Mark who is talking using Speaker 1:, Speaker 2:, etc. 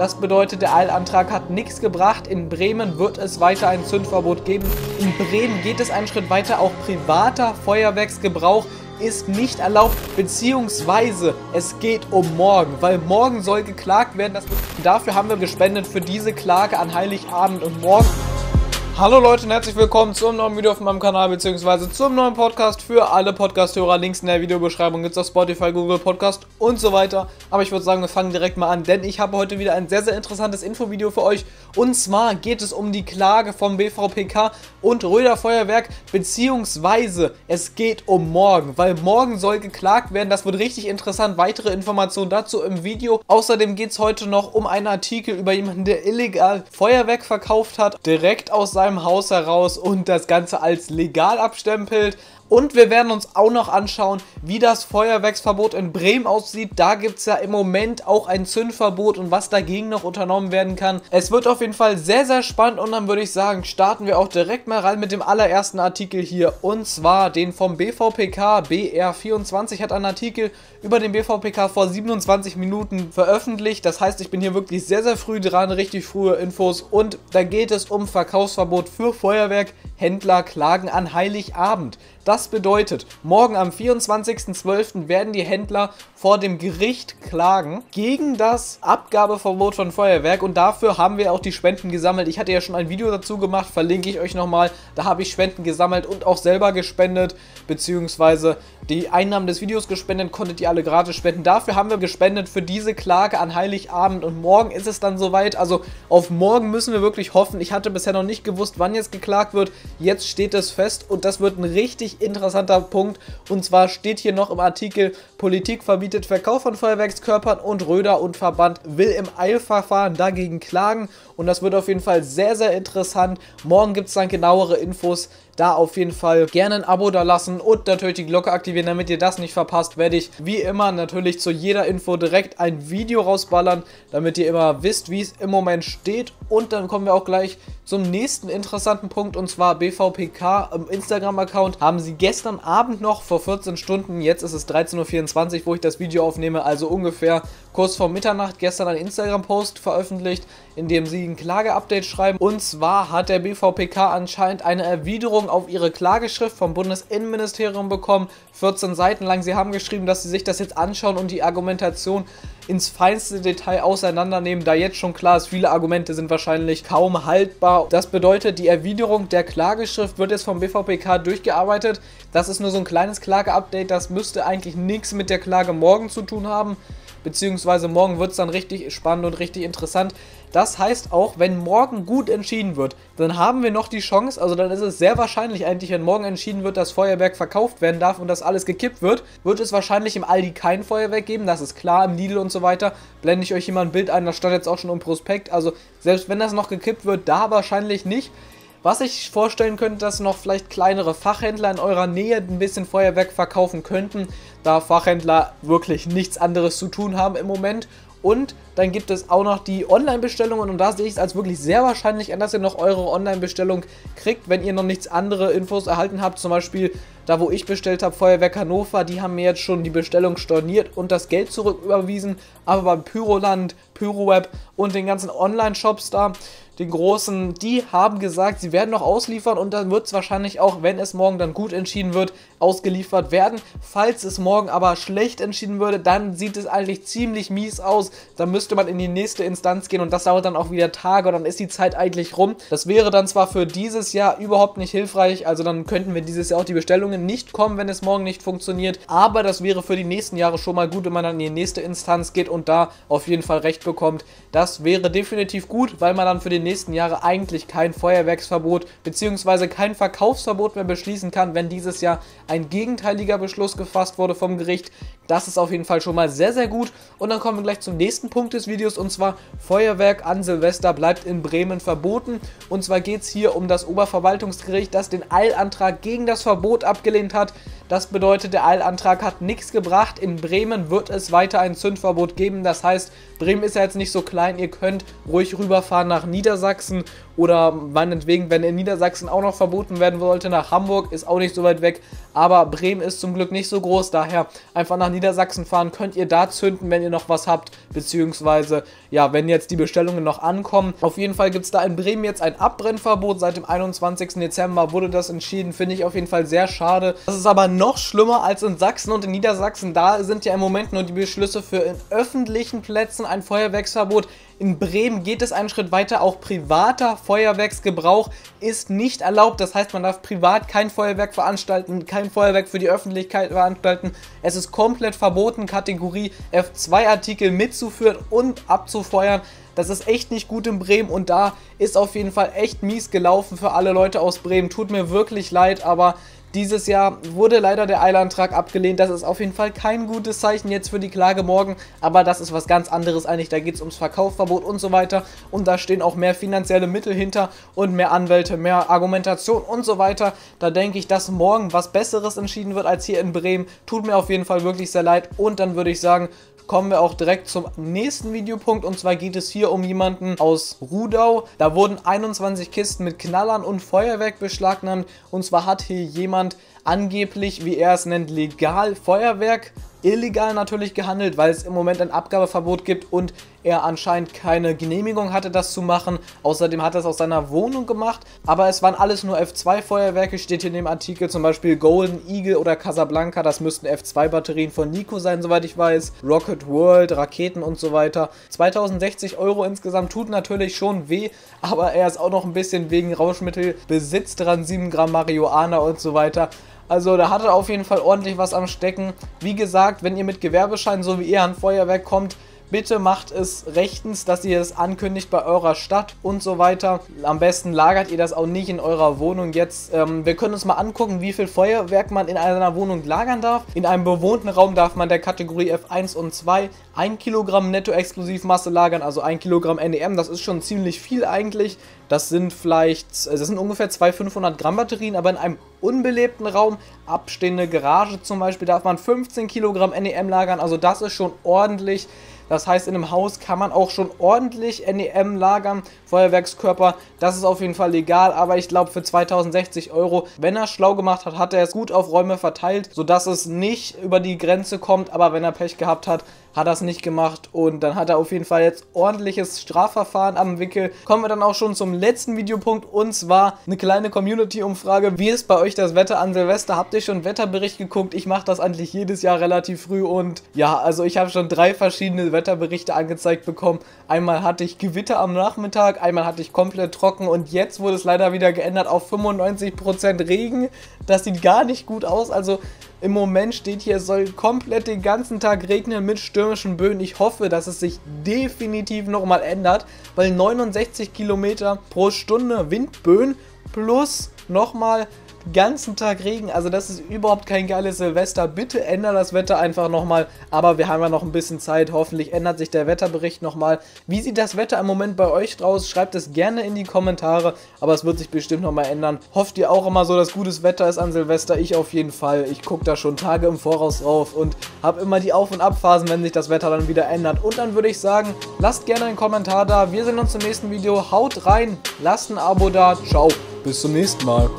Speaker 1: Das bedeutet, der Eilantrag hat nichts gebracht. In Bremen wird es weiter ein Zündverbot geben. In Bremen geht es einen Schritt weiter. Auch privater Feuerwerksgebrauch ist nicht erlaubt, beziehungsweise es geht um morgen, weil morgen soll geklagt werden. dafür haben wir gespendet für diese Klage an Heiligabend und morgen Hallo Leute und herzlich willkommen zum neuen Video auf meinem Kanal bzw. zum neuen Podcast für alle Podcast-Hörer. Links in der Videobeschreibung gibt es auf Spotify, Google Podcast und so weiter. Aber ich würde sagen, wir fangen direkt mal an, denn ich habe heute wieder ein sehr, sehr interessantes Infovideo für euch. Und zwar geht es um die Klage vom BVPK und Röder Feuerwerk, beziehungsweise es geht um morgen, weil morgen soll geklagt werden. Das wird richtig interessant. Weitere Informationen dazu im Video. Außerdem geht es heute noch um einen Artikel über jemanden, der illegal Feuerwerk verkauft hat, direkt aus seinem Haus heraus und das Ganze als legal abstempelt. Und wir werden uns auch noch anschauen, wie das Feuerwerksverbot in Bremen aussieht. Da gibt es ja im Moment auch ein Zündverbot und was dagegen noch unternommen werden kann. Es wird auf jeden Fall sehr, sehr spannend und dann würde ich sagen, starten wir auch direkt mal rein mit dem allerersten Artikel hier. Und zwar den vom BVPK. BR24 hat einen Artikel über den BVPK vor 27 Minuten veröffentlicht. Das heißt, ich bin hier wirklich sehr, sehr früh dran, richtig frühe Infos. Und da geht es um Verkaufsverbot für Feuerwerk. Händler klagen an Heiligabend. Das bedeutet, morgen am 24.12. werden die Händler vor dem Gericht klagen gegen das Abgabeverbot von Feuerwerk und dafür haben wir auch die Spenden gesammelt. Ich hatte ja schon ein Video dazu gemacht, verlinke ich euch nochmal. Da habe ich Spenden gesammelt und auch selber gespendet, beziehungsweise die Einnahmen des Videos gespendet, konntet ihr alle gratis spenden. Dafür haben wir gespendet für diese Klage an Heiligabend und morgen ist es dann soweit. Also auf morgen müssen wir wirklich hoffen. Ich hatte bisher noch nicht gewusst, wann jetzt geklagt wird. Jetzt steht es fest und das wird ein richtig interessanter Punkt. Und zwar steht hier noch im Artikel, Politik verbietet Verkauf von Feuerwerkskörpern und Röder und Verband will im Eilverfahren dagegen klagen. Und das wird auf jeden Fall sehr, sehr interessant. Morgen gibt es dann genauere Infos da auf jeden Fall gerne ein Abo da lassen und natürlich die Glocke aktivieren, damit ihr das nicht verpasst, werde ich wie immer natürlich zu jeder Info direkt ein Video rausballern, damit ihr immer wisst, wie es im Moment steht. Und dann kommen wir auch gleich zum nächsten interessanten Punkt und zwar BVPK im Instagram-Account haben sie gestern Abend noch vor 14 Stunden, jetzt ist es 13.24 Uhr, wo ich das Video aufnehme, also ungefähr kurz vor Mitternacht gestern einen Instagram-Post veröffentlicht, in dem sie ein Klage-Update schreiben und zwar hat der BVPK anscheinend eine Erwiderung auf ihre Klageschrift vom Bundesinnenministerium bekommen, 14 Seiten lang. Sie haben geschrieben, dass sie sich das jetzt anschauen und die Argumentation ins feinste Detail auseinandernehmen, da jetzt schon klar ist, viele Argumente sind wahrscheinlich kaum haltbar. Das bedeutet, die Erwiderung der Klageschrift wird jetzt vom BVPK durchgearbeitet. Das ist nur so ein kleines Klage-Update, das müsste eigentlich nichts mit der Klage morgen zu tun haben beziehungsweise morgen wird es dann richtig spannend und richtig interessant. Das heißt auch, wenn morgen gut entschieden wird, dann haben wir noch die Chance, also dann ist es sehr wahrscheinlich eigentlich, wenn morgen entschieden wird, dass Feuerwerk verkauft werden darf und das alles gekippt wird, wird es wahrscheinlich im Aldi kein Feuerwerk geben, das ist klar, im Lidl und so weiter. Blende ich euch hier mal ein Bild ein, das stand jetzt auch schon im Prospekt, also selbst wenn das noch gekippt wird, da wahrscheinlich nicht. Was ich vorstellen könnte, dass noch vielleicht kleinere Fachhändler in eurer Nähe ein bisschen Feuerwerk verkaufen könnten, da Fachhändler wirklich nichts anderes zu tun haben im Moment. Und dann gibt es auch noch die Online-Bestellungen und da sehe ich es als wirklich sehr wahrscheinlich an, dass ihr noch eure Online-Bestellung kriegt, wenn ihr noch nichts andere Infos erhalten habt. Zum Beispiel da, wo ich bestellt habe, Feuerwerk Hannover, die haben mir jetzt schon die Bestellung storniert und das Geld zurücküberwiesen. Aber beim Pyroland, Pyroweb und den ganzen Online-Shops da, den großen, die haben gesagt, sie werden noch ausliefern und dann wird es wahrscheinlich auch, wenn es morgen dann gut entschieden wird, ausgeliefert werden. Falls es morgen aber schlecht entschieden würde, dann sieht es eigentlich ziemlich mies aus. Dann müsste man in die nächste Instanz gehen und das dauert dann auch wieder Tage und dann ist die Zeit eigentlich rum. Das wäre dann zwar für dieses Jahr überhaupt nicht hilfreich, also dann könnten wir dieses Jahr auch die Bestellungen nicht kommen, wenn es morgen nicht funktioniert, aber das wäre für die nächsten Jahre schon mal gut, wenn man dann in die nächste Instanz geht und da auf jeden Fall Recht bekommt. Das wäre definitiv gut, weil man dann für die nächste nächsten Jahre eigentlich kein Feuerwerksverbot bzw. kein Verkaufsverbot mehr beschließen kann, wenn dieses Jahr ein gegenteiliger Beschluss gefasst wurde vom Gericht. Das ist auf jeden Fall schon mal sehr, sehr gut. Und dann kommen wir gleich zum nächsten Punkt des Videos und zwar Feuerwerk an Silvester bleibt in Bremen verboten. Und zwar geht es hier um das Oberverwaltungsgericht, das den Eilantrag gegen das Verbot abgelehnt hat. Das bedeutet, der Eilantrag hat nichts gebracht. In Bremen wird es weiter ein Zündverbot geben. Das heißt, Bremen ist ja jetzt nicht so klein. Ihr könnt ruhig rüberfahren nach Niedersachsen oder meinetwegen, wenn in Niedersachsen auch noch verboten werden wollte, nach Hamburg, ist auch nicht so weit weg. Aber Bremen ist zum Glück nicht so groß, daher einfach nach Niedersachsen fahren. Könnt ihr da zünden, wenn ihr noch was habt, beziehungsweise, ja, wenn jetzt die Bestellungen noch ankommen. Auf jeden Fall gibt es da in Bremen jetzt ein Abbrennverbot. Seit dem 21. Dezember wurde das entschieden, finde ich auf jeden Fall sehr schade. Das ist aber noch schlimmer als in Sachsen und in Niedersachsen. Da sind ja im Moment nur die Beschlüsse für in öffentlichen Plätzen ein Feuerwerksverbot. In Bremen geht es einen Schritt weiter. Auch privater Feuerwerksgebrauch ist nicht erlaubt. Das heißt, man darf privat kein Feuerwerk veranstalten, kein Feuerwerk für die Öffentlichkeit veranstalten. Es ist komplett verboten, Kategorie F2-Artikel mitzuführen und abzufeuern. Das ist echt nicht gut in Bremen und da ist auf jeden Fall echt mies gelaufen für alle Leute aus Bremen. Tut mir wirklich leid, aber dieses Jahr wurde leider der Eilantrag abgelehnt. Das ist auf jeden Fall kein gutes Zeichen jetzt für die Klage morgen. Aber das ist was ganz anderes eigentlich. Da geht es ums Verkaufsverbot und so weiter. Und da stehen auch mehr finanzielle Mittel hinter und mehr Anwälte, mehr Argumentation und so weiter. Da denke ich, dass morgen was Besseres entschieden wird als hier in Bremen. Tut mir auf jeden Fall wirklich sehr leid. Und dann würde ich sagen, kommen wir auch direkt zum nächsten Videopunkt. Und zwar geht es hier um jemanden aus Rudau. Da wurden 21 Kisten mit Knallern und Feuerwerk beschlagnahmt. Und zwar hat hier jemand angeblich, wie er es nennt, legal Feuerwerk illegal natürlich gehandelt, weil es im Moment ein Abgabeverbot gibt und er anscheinend keine Genehmigung hatte, das zu machen. Außerdem hat er es aus seiner Wohnung gemacht, aber es waren alles nur F2-Feuerwerke, steht hier in dem Artikel, zum Beispiel Golden Eagle oder Casablanca, das müssten F2-Batterien von Nico sein, soweit ich weiß, Rocket World, Raketen und so weiter. 2060 Euro insgesamt tut natürlich schon weh, aber er ist auch noch ein bisschen wegen Rauschmittelbesitz dran, 7 Gramm Marihuana und so weiter. Also da hat er auf jeden Fall ordentlich was am Stecken. Wie gesagt, wenn ihr mit Gewerbeschein so wie er an Feuerwerk kommt, Bitte macht es rechtens, dass ihr es ankündigt bei eurer Stadt und so weiter. Am besten lagert ihr das auch nicht in eurer Wohnung jetzt. Ähm, wir können uns mal angucken, wie viel Feuerwerk man in einer Wohnung lagern darf. In einem bewohnten Raum darf man der Kategorie F1 und 2 1 Kilogramm Netto-Explosivmasse lagern, also 1 Kilogramm NEM. Das ist schon ziemlich viel eigentlich. Das sind vielleicht, das sind ungefähr zwei 500 Gramm Batterien, aber in einem unbelebten Raum, abstehende Garage zum Beispiel, darf man 15 Kilogramm NEM lagern. Also das ist schon ordentlich. Das heißt, in einem Haus kann man auch schon ordentlich NEM lagern, Feuerwerkskörper. Das ist auf jeden Fall legal, aber ich glaube für 2060 Euro, wenn er schlau gemacht hat, hat er es gut auf Räume verteilt, sodass es nicht über die Grenze kommt. Aber wenn er Pech gehabt hat, hat er es nicht gemacht und dann hat er auf jeden Fall jetzt ordentliches Strafverfahren am Wickel. Kommen wir dann auch schon zum letzten Videopunkt und zwar eine kleine Community-Umfrage. Wie ist bei euch das Wetter an Silvester? Habt ihr schon Wetterbericht geguckt? Ich mache das eigentlich jedes Jahr relativ früh und ja, also ich habe schon drei verschiedene Wetterberichte angezeigt bekommen. Einmal hatte ich Gewitter am Nachmittag, einmal hatte ich komplett trocken und jetzt wurde es leider wieder geändert auf 95% Regen. Das sieht gar nicht gut aus, also im Moment steht hier, es soll komplett den ganzen Tag regnen mit stürmischen Böen. Ich hoffe, dass es sich definitiv nochmal ändert, weil 69 Kilometer pro Stunde Windböen plus nochmal ganzen Tag Regen. Also das ist überhaupt kein geiles Silvester. Bitte ändert das Wetter einfach nochmal. Aber wir haben ja noch ein bisschen Zeit. Hoffentlich ändert sich der Wetterbericht nochmal. Wie sieht das Wetter im Moment bei euch draus? Schreibt es gerne in die Kommentare. Aber es wird sich bestimmt nochmal ändern. Hofft ihr auch immer so, dass gutes Wetter ist an Silvester? Ich auf jeden Fall. Ich gucke da schon Tage im Voraus drauf und habe immer die Auf- und Abphasen, wenn sich das Wetter dann wieder ändert. Und dann würde ich sagen, lasst gerne einen Kommentar da. Wir sehen uns im nächsten Video. Haut rein, lasst ein Abo da. Ciao, bis zum nächsten Mal.